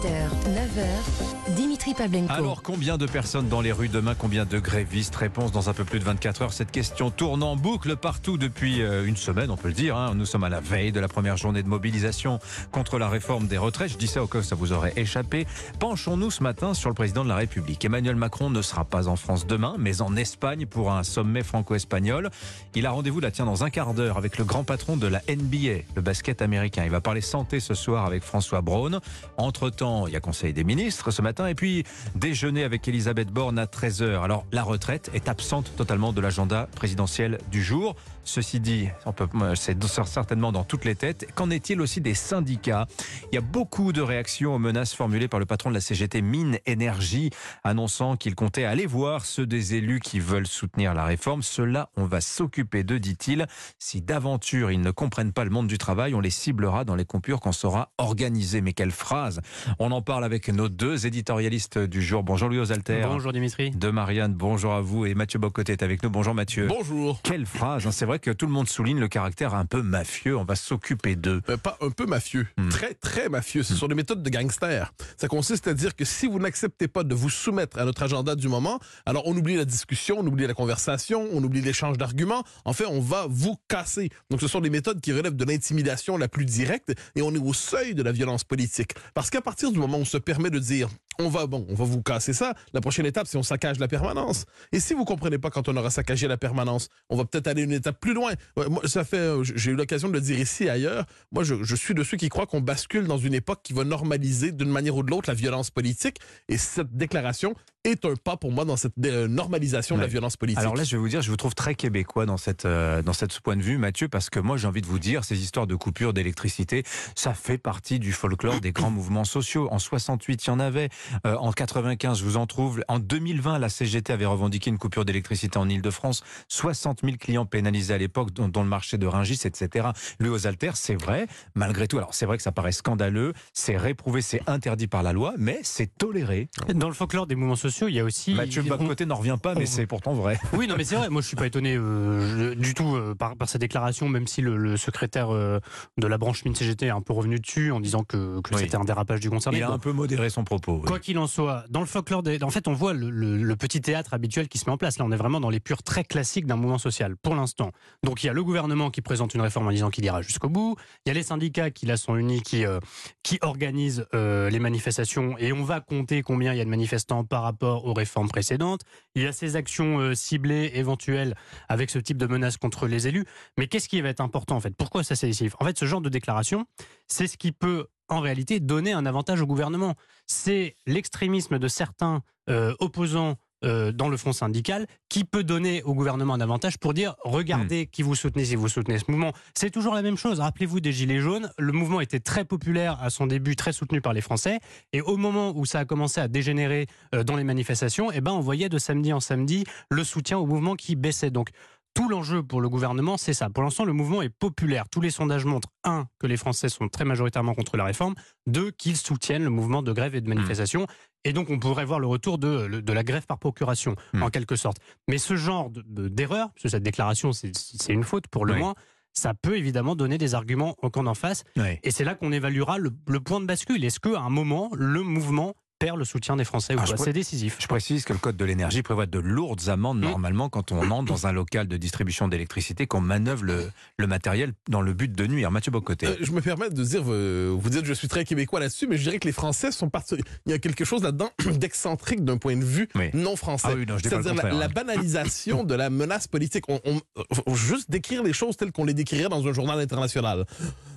8h, 9h, Dimitri Pavlenko. Alors, combien de personnes dans les rues demain Combien de grévistes Réponse dans un peu plus de 24 heures. Cette question tourne en boucle partout depuis euh, une semaine, on peut le dire. hein. Nous sommes à la veille de la première journée de mobilisation contre la réforme des retraites. Je dis ça au cas où ça vous aurait échappé. Penchons-nous ce matin sur le président de la République. Emmanuel Macron ne sera pas en France demain, mais en Espagne pour un sommet franco-espagnol. Il a rendez-vous là, tiens, dans un quart d'heure avec le grand patron de la NBA, le basket américain. Il va parler santé ce soir avec François Braun. Entre-temps, il y a Conseil des ministres ce matin et puis déjeuner avec Elisabeth Borne à 13h. Alors, la retraite est absente totalement de l'agenda présidentiel du jour. Ceci dit, peut- c'est certainement dans toutes les têtes. Qu'en est-il aussi des syndicats? Il y a beaucoup de réactions aux menaces formulées par le patron de la CGT Mine Énergie, annonçant qu'il comptait aller voir ceux des élus qui veulent soutenir la réforme. Cela, on va s'occuper d'eux, dit-il. Si d'aventure ils ne comprennent pas le monde du travail, on les ciblera dans les coupures qu'on saura organiser. Mais quelle phrase On en parle avec nos deux éditorialistes du jour. Bonjour Louis Osalter. Bonjour Dimitri. De Marianne, bonjour à vous. Et Mathieu Bocoté est avec nous. Bonjour Mathieu. Bonjour. Quelle phrase hein. C'est vrai que tout le monde souligne le caractère un peu mafieux. On va s'occuper d'eux. Euh, pas un peu mafieux, Hmm. très très mafieux. Ce sont des méthodes de gangsters. Ça consiste à dire que si vous n'acceptez pas de vous soumettre à notre agenda du moment, alors on oublie la discussion, on oublie la conversation, on oublie l'échange d'arguments. En fait, on va vous casser. Donc ce sont des méthodes qui relèvent de l'intimidation la plus directe et on est au seuil de la violence politique. Parce qu'à partir du moment où on se permet de dire on va bon, on va vous casser ça, la prochaine étape c'est on saccage la permanence. Et si vous comprenez pas quand on aura saccagé la permanence, on va peut-être aller une étape plus loin. Moi, ça fait euh, j'ai eu l'occasion de le dire ici et ailleurs. Moi je, je suis de ceux qui croient qu'on bascule dans une époque qui va normaliser d'une manière ou de l'autre la violence politique et cette déclaration est un pas pour moi dans cette euh, normalisation de la violence politique. Alors là, je vais vous dire, je vous trouve très québécois dans cette euh, dans cette ce point de vue, Mathieu, parce que moi, j'ai envie de vous dire, ces histoires de coupures d'électricité, ça fait partie du folklore des grands mouvements sociaux. En 68, il y en avait. Euh, en 95, je vous en trouve. En 2020, la CGT avait revendiqué une coupure d'électricité en Ile-de-France. 60 000 clients pénalisés à l'époque, dont, dont le marché de Ringis, etc. Lui aux altères, c'est vrai. Malgré tout, alors c'est vrai que ça paraît scandaleux, c'est réprouvé, c'est interdit par la loi, mais c'est toléré. Dans le folklore des mouvements sociaux, il y a aussi. Mathieu on- Bocoté n'en revient pas, mais on- c'est pourtant vrai. Oui, non, mais c'est vrai. Moi, je suis pas étonné euh, du tout euh, par, par cette déclaration, même si le, le secrétaire de la branche mine CGT est un peu revenu dessus en disant que, que Oui. c'était un dérapage du concerné. Il a un peu modéré son propos. oui. Quoi qu'il en soit, dans le folklore, en fait, on voit le petit théâtre habituel qui se met en place. Là, on est vraiment dans les purs très classiques d'un mouvement social, pour l'instant. Donc, il y a le gouvernement qui présente une réforme en disant qu'il ira jusqu'au bout. Il y a les syndicats qui, là, sont unis, qui, euh, qui organisent euh, les manifestations. Et on va compter combien il y a de manifestants par rapport aux réformes précédentes. Il y a ces actions euh, ciblées, éventuelles, avec ce type de menaces contre les élus. Mais qu'est-ce qui va être important, en fait? Pourquoi ça c'est décisif En fait, ce genre de déclaration, c'est ce qui peut, en réalité, donner un avantage au gouvernement c'est l'extrémisme de certains euh, opposants euh, dans le front syndical qui peut donner au gouvernement un avantage pour dire regardez qui vous soutenez si vous soutenez ce mouvement. C'est toujours la même chose. Rappelez-vous des Gilets jaunes. Le mouvement était très populaire à son début, très soutenu par les Français. Et au moment où ça a commencé à dégénérer euh, dans les manifestations, eh ben, on voyait de samedi en samedi le soutien au mouvement qui baissait. Donc, tout l'enjeu pour le gouvernement, c'est ça. Pour l'instant, le mouvement est populaire. Tous les sondages montrent, un, que les Français sont très majoritairement contre la réforme, deux, qu'ils soutiennent le mouvement de grève et de manifestation. Et donc, on pourrait voir le retour de, de la grève par procuration, Mm. en quelque sorte. Mais ce genre de- de- d'erreur, parce que cette déclaration, c'est une faute pour le Oui. moins, ça peut évidemment donner des arguments au camp d'en face. Et c'est là qu'on évaluera le, le point de bascule. Est-ce qu'à un moment, le mouvement perd le soutien des Français ou Ah, pas C'est décisif. Je précise que le code de l'énergie prévoit de lourdes amendes Mm. normalement quand on entre dans un local de distribution d'électricité, qu'on manœuvre le, le matériel dans le but de nuire. Mathieu Bocoté. Euh, je me permets de dire, euh, vous dites que je suis très québécois là-dessus, mais je dirais que les Français sont partis. Il y a quelque chose là-dedans d'excentrique d'un point de vue Oui. non français. Ah oui, C'est-à-dire la, hein. banalisation de la menace politique. On, on- faut juste décrire les choses telles qu'on les décrirait dans un journal international.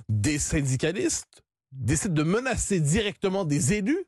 Des syndicalistes décident de menacer directement des élus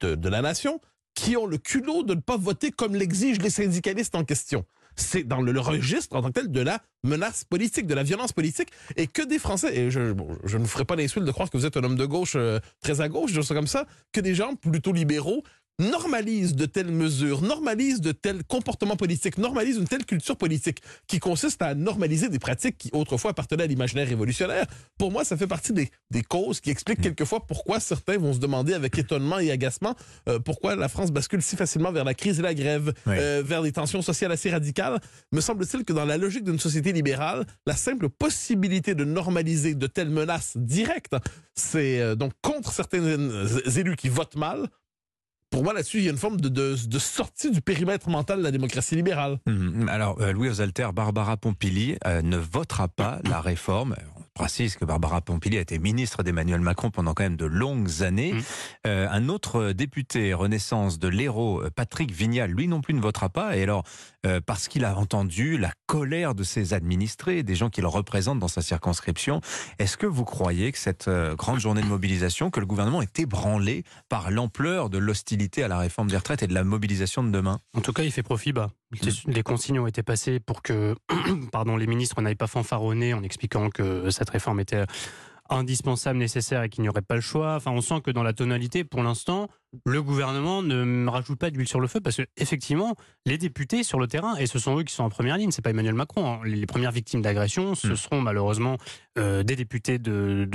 de, la nation qui ont le culot de ne pas voter comme l'exigent les syndicalistes en question. C'est dans le, registre en tant que tel de la menace politique, de la violence politique, et que des Français, et je, je ne vous ferai pas l'insulte de croire que vous êtes un homme de gauche euh, très à gauche, je sais comme ça, que des gens plutôt libéraux normalise de telles mesures, normalise de tels comportements politiques, normalise une telle culture politique qui consiste à normaliser des pratiques qui autrefois appartenaient à l'imaginaire révolutionnaire, pour moi, ça fait partie des, des causes qui expliquent quelquefois pourquoi certains vont se demander avec étonnement et agacement euh, pourquoi la France bascule si facilement vers la crise et la grève, Oui. euh, vers des tensions sociales assez radicales. Me semble-t-il que dans la logique d'une société libérale, la simple possibilité de normaliser de telles menaces directes, c'est euh, donc contre certains élus qui votent mal. Pour moi, là-dessus, il y a une forme de, de, sortie du périmètre mental de la démocratie libérale. Mhm. Alors, euh, Louis Osalter, Barbara Pompili euh, ne votera pas la réforme. Précise que Barbara Pompili a été ministre d'Emmanuel Macron pendant quand même de longues années. Mhm. Euh, un autre député Renaissance de l'Hérault, euh, Patrick Vignal, lui non plus ne votera pas. Et alors, euh, parce qu'il a entendu la colère de ses administrés, des gens qu'il représente dans sa circonscription, est-ce que vous croyez que cette euh, grande journée de mobilisation, que le gouvernement est ébranlé par l'ampleur de l'hostilité à la réforme des retraites et de la mobilisation de demain? En tout cas, il fait profit bas. Les consignes ont été passées pour que pardon, les ministres n'aillent pas fanfaronner en expliquant que cette réforme était indispensable, nécessaire et qu'il n'y aurait pas le choix. Enfin, on sent que dans la tonalité, pour l'instant, le gouvernement ne rajoute pas d'huile sur le feu parce que effectivement, les députés sur le terrain, et ce sont eux qui sont en première ligne, c'est pas Emmanuel Macron. hein. Les premières victimes d'agression, ce Mm. seront malheureusement euh, des députés de,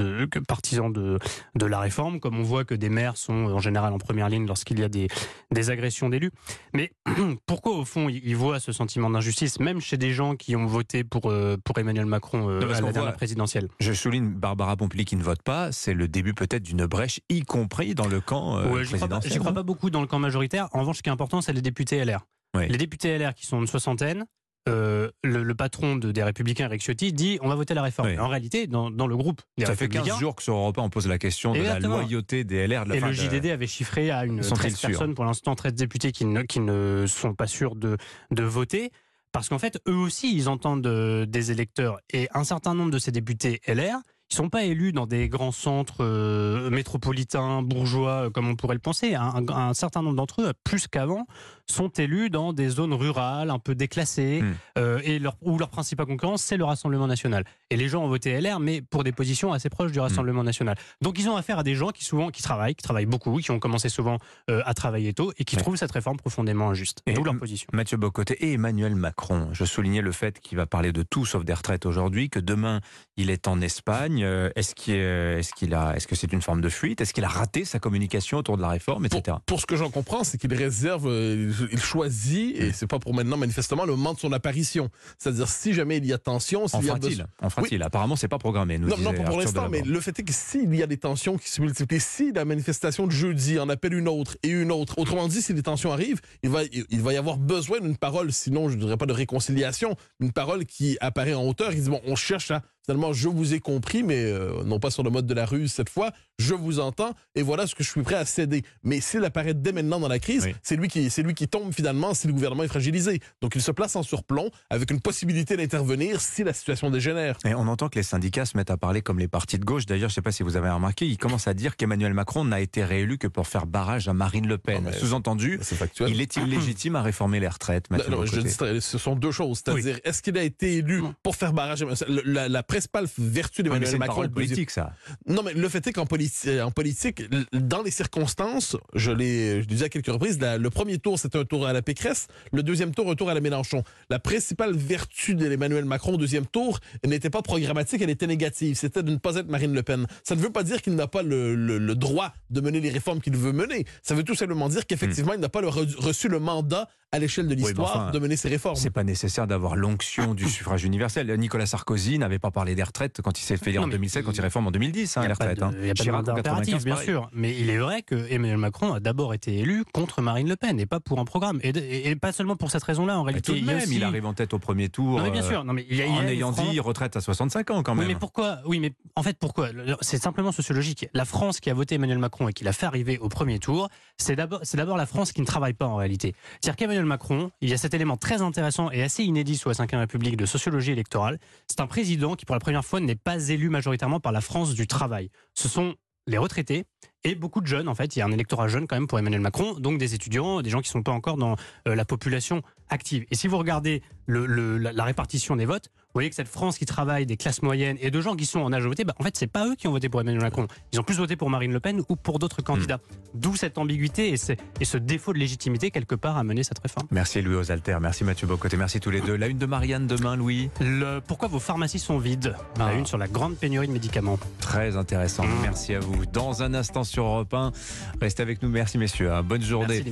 partisans de, de la réforme, comme on voit que des maires sont en général en première ligne lorsqu'il y a des, des agressions d'élus. Mais pourquoi au fond ils voient ce sentiment d'injustice, même chez des gens qui ont voté pour, euh, pour Emmanuel Macron euh, Non, à la dernière voit- présidentielle? Je souligne Barbara Pompili qui ne vote pas, c'est le début peut-être d'une brèche, y compris dans le camp Ouais, crois, pas, présidentiel. j'y crois pas beaucoup dans le camp majoritaire. En revanche, ce qui est important, c'est les députés LR. Oui. Les députés LR qui sont une soixantaine, euh, le, le patron de- des Républicains, Eric Ciotti, dit on va voter la réforme. Oui. En réalité, dans, dans le groupe des Ça fait 15 Républicains, jours que sur Europe 1, on pose la question de la loyauté des LR. De la et le de- JDD avait chiffré à une Sont-ils 13 sûrs personnes, pour l'instant 13 députés qui ne, qui ne sont pas sûrs de, de voter. Parce qu'en fait, eux aussi, ils entendent euh, des électeurs. Et un certain nombre de ces députés LR, ils sont pas élus dans des grands centres euh, métropolitains, bourgeois, euh, comme on pourrait le penser. Un, un- un certain nombre d'entre eux, plus qu'avant, sont élus dans des zones rurales, un peu déclassées, Hmm. euh, et leur, où leur principale concurrence, c'est le Rassemblement national. Et les gens ont voté LR, mais pour des positions assez proches du Hmm. Rassemblement national. Donc ils ont affaire à des gens qui souvent qui travaillent, qui travaillent beaucoup, qui ont commencé souvent euh, à travailler tôt, et qui Ouais. trouvent cette réforme profondément injuste. Et D'où leur position. Mathieu Bocoté et Emmanuel Macron. Je soulignais le fait qu'il va parler de tout sauf des retraites aujourd'hui, que demain il est en Espagne. Euh, Est-ce qu'il est- a, est-ce que c'est une forme de fuite? Est-ce qu'il a raté sa communication autour de la réforme, Pour, etc. pour ce que j'en comprends, c'est qu'il réserve, euh, il choisit, et c'est pas pour maintenant manifestement, le moment de son apparition. C'est-à-dire, si jamais il y a tension, En s'il y a besoin- En fera-t-il Apparemment, c'est pas programmé. Nous Non, non, pas pour l'instant, mais le fait est que s'il y a des tensions qui se multiplient, si la manifestation de jeudi en appelle une autre et une autre, autrement dit, si les tensions arrivent, il va, il va y avoir besoin d'une parole, sinon je ne dirais pas de réconciliation, une parole qui apparaît en hauteur. Il dit, bon, on cherche à, finalement, je vous ai compris, mais euh, non pas sur le mode de la ruse cette fois, je vous entends, et voilà ce que je suis prêt à céder. Mais s'il apparaît dès maintenant dans la crise, Oui. c'est lui, qui, lui qui tombe finalement si le gouvernement est fragilisé. Donc il se place en surplomb avec une possibilité d'intervenir si la situation dégénère. Et on entend que les syndicats se mettent à parler comme les partis de gauche. D'ailleurs, je ne sais pas si vous avez remarqué, ils commencent à dire qu'Emmanuel Macron n'a été réélu que pour faire barrage à Marine Le Pen. Sous-entendu, il est illégitime à réformer les retraites. Non, Mathieu non, je Bocoté. dis, très- ce sont deux choses. C'est-à-dire, est-ce qu'il a été élu pour faire barrage à- le- la, la principale vertu d'Emmanuel c'est Macron positif- politique, ça. Non, mais le fait est qu'en politi- en politique, dans les circonstances, je l'ai dit à quelques reprises, la- le premier tour, c'était un tour à la Pécresse, le deuxième tour, un tour à la Mélenchon. La principale vertu d'Emmanuel Macron au deuxième tour n'était pas programmatique, elle était négative. C'était de ne pas être Marine Le Pen. Ça ne veut pas dire qu'il n'a pas le, le- le droit de mener les réformes qu'il veut mener. Ça veut tout simplement dire qu'effectivement, il n'a pas le reçu le mandat à l'échelle de mais l'histoire enfin, de mener ses réformes. C'est pas nécessaire d'avoir l'onction du suffrage universel. Nicolas Sarkozy n'avait pas parlé des retraites quand il s'est fait élire Non, en mais 2007, quand il réforme en 2010, hein, Il n'y les a pas retraites. de, hein. il y a pas de Chirac en mandat impératif, 95, bien pareil. sûr. Mais il est vrai que Emmanuel Macron a d'abord été élu contre Marine Le Pen et pas pour un programme. Et, de- et- et pas seulement pour cette raison-là, en Mais réalité. tout de il y a même, aussi- il arrive en tête au premier tour. Non, mais bien sûr. Non, mais il y a, il y a en ayant dit retraite à 65 ans quand Oui, même. mais pourquoi? Oui, mais en fait, pourquoi? C'est simplement sociologique. La France qui a voté Emmanuel Macron et qui l'a fait arriver au premier tour, c'est d'abord, c'est d'abord la France qui ne travaille pas en réalité. C'est-à-dire qu'Emmanuel Macron, il y a cet élément très intéressant et assez inédit sous la Ve République de sociologie électorale. C'est un président qui, pour la première fois, n'est pas élu majoritairement par la France du travail. Ce sont les retraités et beaucoup de jeunes. En fait, il y a un électorat jeune quand même pour Emmanuel Macron, donc des étudiants, des gens qui sont pas encore dans euh, la population active. Et si vous regardez la répartition des votes, vous voyez que cette France qui travaille, des classes moyennes et de gens qui sont en âge de voter, bah, en fait, c'est pas eux qui ont voté pour Emmanuel Macron. Ils ont plus voté pour Marine Le Pen ou pour d'autres candidats. D'où cette ambiguïté et, c'est- et ce défaut de légitimité quelque part à mener cette réforme. Merci Louis Osalter, merci Mathieu Bocoté, merci tous les deux. La une de Marianne demain, Louis? Le, pourquoi vos pharmacies sont vides? La Ah. une sur la grande pénurie de médicaments. Très intéressant, merci à vous. Dans un instant sur Europe 1, restez avec nous, merci messieurs, hein. bonne journée. Merci,